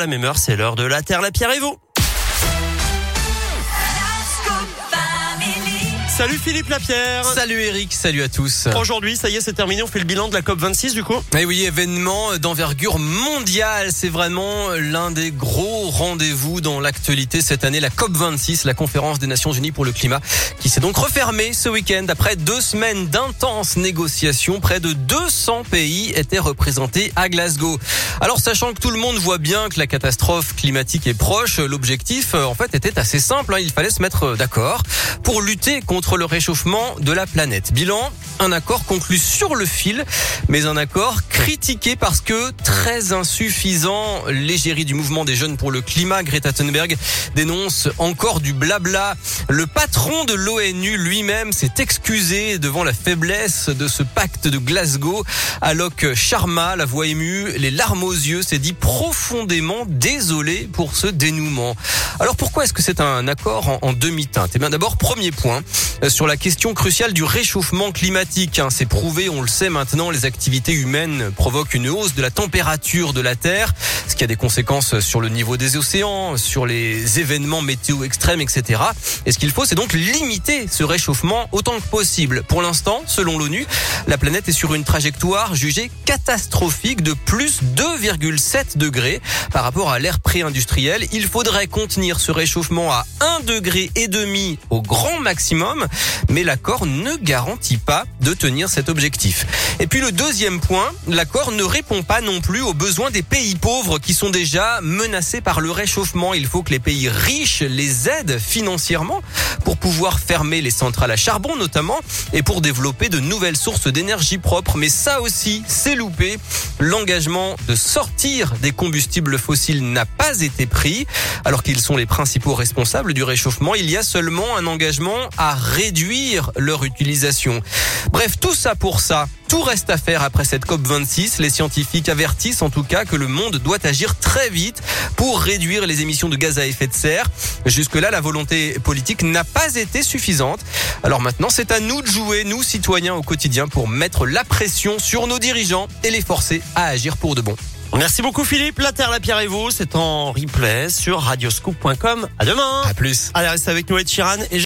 La même heure, c'est l'heure de la Terre, la Pierre et vous. Salut Philippe Lapierre. Salut Eric, salut à tous. Aujourd'hui, ça y est, c'est terminé. On fait le bilan de la COP 26 du coup. Et eh oui, événement d'envergure mondiale. C'est vraiment l'un des gros rendez-vous dans l'actualité cette année. La COP 26, la conférence des Nations Unies pour le climat, qui s'est donc refermée ce week-end après deux semaines d'intenses négociations. Près de 200 pays étaient représentés à Glasgow. Alors, sachant que tout le monde voit bien que la catastrophe climatique est proche, l'objectif, en fait, était assez simple. Hein. Il fallait se mettre d'accord pour lutter contre le réchauffement de la planète. Bilan, un accord conclu sur le fil, mais un accord critiqué parce que très insuffisant. L'égérie du mouvement des jeunes pour le climat, Greta Thunberg, dénonce encore du blabla. Le patron de l'ONU lui-même s'est excusé devant la faiblesse de ce pacte de Glasgow. Alok Sharma, la voix émue, les larmes aux yeux, s'est dit profondément désolé pour ce dénouement. Alors pourquoi est-ce que c'est un accord en, demi-teinte? Eh bien d'abord, premier point, euh, sur la question cruciale du réchauffement climatique. Hein. C'est prouvé, on le sait maintenant, les activités humaines provoquent une hausse de la température de la Terre, ce qui a des conséquences sur le niveau des océans, sur les événements météo extrêmes, etc. Et ce qu'il faut, c'est donc limiter ce réchauffement autant que possible. Pour l'instant, selon l'ONU, la planète est sur une trajectoire jugée catastrophique de plus 2,7 degrés par rapport à l'ère pré-industrielle. Il faudrait contenir ce réchauffement à 1 degré et demi au grand maximum mais l'accord ne garantit pas de tenir cet objectif. Et puis le deuxième point, l'accord ne répond pas non plus aux besoins des pays pauvres qui sont déjà menacés par le réchauffement. Il faut que les pays riches les aident financièrement pour pouvoir fermer les centrales à charbon notamment et pour développer de nouvelles sources d'énergie propre. Mais ça aussi, c'est loupé. L'engagement de sortir des combustibles fossiles n'a pas été pris alors qu'ils sont les principaux responsables du réchauffement. Il y a seulement un engagement à réduire leur utilisation. Bref, tout ça pour ça. Tout reste à faire après cette COP26. Les scientifiques avertissent en tout cas que le monde doit agir très vite pour réduire les émissions de gaz à effet de serre. Jusque-là, la volonté politique n'a pas été suffisante. Alors maintenant, c'est à nous de jouer, nous citoyens au quotidien, pour mettre la pression sur nos dirigeants et les forcer à agir pour de bon. Merci beaucoup Philippe. La Terre, la Pierre et vous, c'est en replay sur radioscoop.com. À demain. À plus. Allez, restez avec nous, Ed Sheeran. Et